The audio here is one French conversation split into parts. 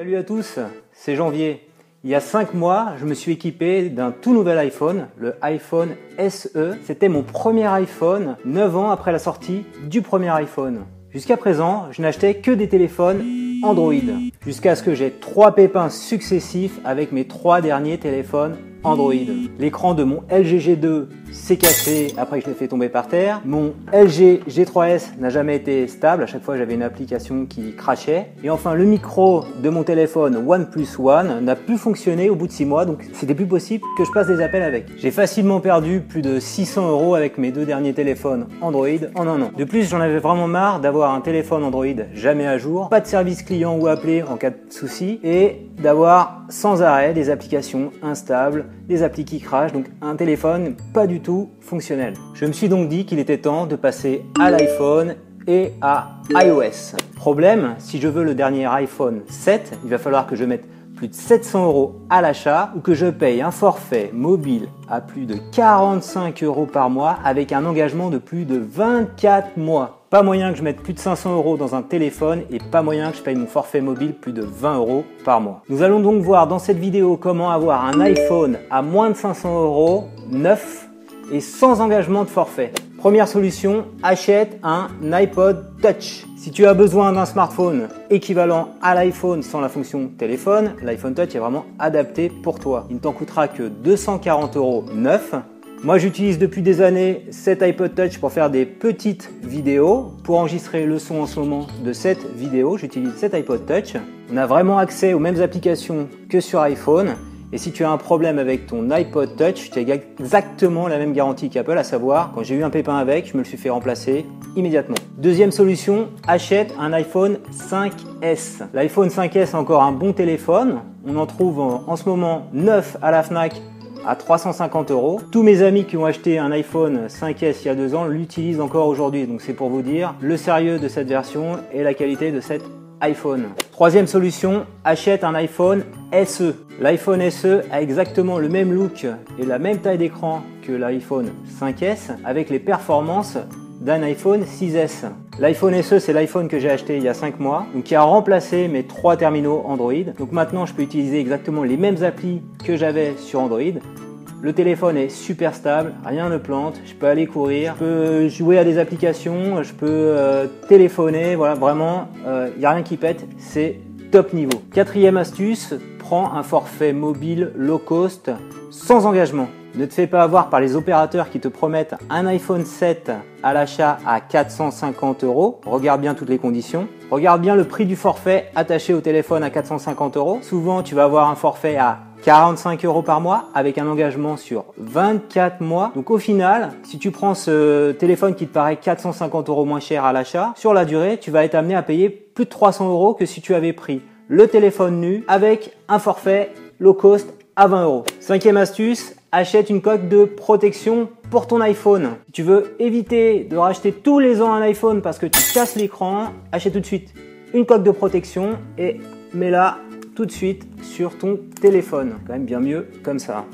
Salut à tous, c'est Janvier. Il y a 5 mois, je me suis équipé d'un tout nouvel iPhone, le iPhone SE. C'était mon premier iPhone 9 ans après la sortie du premier iPhone. Jusqu'à présent, je n'achetais que des téléphones Android, jusqu'à ce que j'ai trois pépins successifs avec mes trois derniers téléphones Android. L'écran de mon LG G2 s'est cassé après que je l'ai fait tomber par terre. Mon LG G3S n'a jamais été stable. À chaque fois, j'avais une application qui crachait. Et enfin, le micro de mon téléphone OnePlus One n'a plus fonctionné au bout de 6 mois. Donc, c'était plus possible que je passe des appels avec. J'ai facilement perdu plus de 600 euros avec mes deux derniers téléphones Android en un an. De plus, j'en avais vraiment marre d'avoir un téléphone Android jamais à jour, pas de service client ou appelé en cas de souci et d'avoir sans arrêt des applications instables, des applis qui crachent, donc un téléphone pas du tout fonctionnel. Je me suis donc dit qu'il était temps de passer à l'iPhone et à iOS. Problème, si je veux le dernier iPhone 7, il va falloir que je mette plus de 700 euros à l'achat ou que je paye un forfait mobile à plus de 45 euros par mois avec un engagement de plus de 24 mois. Pas moyen que je mette plus de 500 euros dans un téléphone et pas moyen que je paye mon forfait mobile plus de 20 euros par mois. Nous allons donc voir dans cette vidéo comment avoir un iPhone à moins de 500 euros, neuf et sans engagement de forfait. Première solution, achète un iPod Touch. Si tu as besoin d'un smartphone équivalent à l'iPhone sans la fonction téléphone, l'iPhone Touch est vraiment adapté pour toi. Il ne t'en coûtera que 240 euros neuf moi j'utilise depuis des années cet iPod Touch pour faire des petites vidéos. Pour enregistrer le son en ce moment de cette vidéo, j'utilise cet iPod Touch. On a vraiment accès aux mêmes applications que sur iPhone. Et si tu as un problème avec ton iPod Touch, tu as exactement la même garantie qu'Apple, à savoir, quand j'ai eu un pépin avec, je me le suis fait remplacer immédiatement. Deuxième solution, achète un iPhone 5S. L'iPhone 5S est encore un bon téléphone. On en trouve en ce moment neuf à la FNAC à 350 euros. Tous mes amis qui ont acheté un iPhone 5S il y a deux ans l'utilisent encore aujourd'hui. Donc c'est pour vous dire le sérieux de cette version et la qualité de cet iPhone. Troisième solution, achète un iPhone SE. L'iPhone SE a exactement le même look et la même taille d'écran que l'iPhone 5S avec les performances d'un iPhone 6S. L'iPhone SE, c'est l'iPhone que j'ai acheté il y a 5 mois, qui a remplacé mes trois terminaux Android. Donc maintenant, je peux utiliser exactement les mêmes applis que j'avais sur Android. Le téléphone est super stable, rien ne plante, je peux aller courir, je peux jouer à des applications, je peux euh, téléphoner, voilà, vraiment, il euh, n'y a rien qui pète, c'est top niveau. Quatrième astuce, prends un forfait mobile low cost sans engagement. Ne te fais pas avoir par les opérateurs qui te promettent un iPhone 7 à l'achat à 450 euros. Regarde bien toutes les conditions. Regarde bien le prix du forfait attaché au téléphone à 450 euros. Souvent, tu vas avoir un forfait à 45 euros par mois avec un engagement sur 24 mois. Donc au final, si tu prends ce téléphone qui te paraît 450 euros moins cher à l'achat, sur la durée, tu vas être amené à payer plus de 300 euros que si tu avais pris le téléphone nu avec un forfait low cost à 20 euros. Cinquième astuce, achète une coque de protection pour ton iPhone. Si tu veux éviter de racheter tous les ans un iPhone parce que tu casses l'écran, achète tout de suite une coque de protection et mets-la tout de suite sur ton téléphone. Quand même bien mieux comme ça.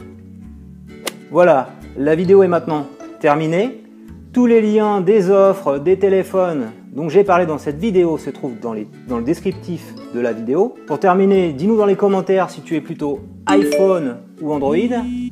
Voilà, la vidéo est maintenant terminée. Tous les liens des offres, des téléphones dont j'ai parlé dans cette vidéo se trouvent dans, dans le descriptif de la vidéo. Pour terminer, dis-nous dans les commentaires si tu es plutôt iPhone ou Android.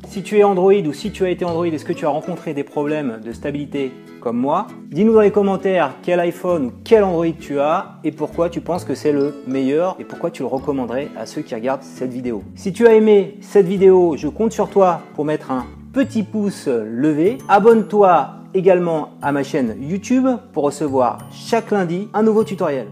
Si tu es Android ou si tu as été Android, est-ce que tu as rencontré des problèmes de stabilité moi Dis-nous dans les commentaires quel iPhone ou quel Android tu as et pourquoi tu penses que c'est le meilleur et pourquoi tu le recommanderais à ceux qui regardent cette vidéo. Si tu as aimé cette vidéo, je compte sur toi pour mettre un petit pouce levé. Abonne-toi également à ma chaîne YouTube pour recevoir chaque lundi un nouveau tutoriel.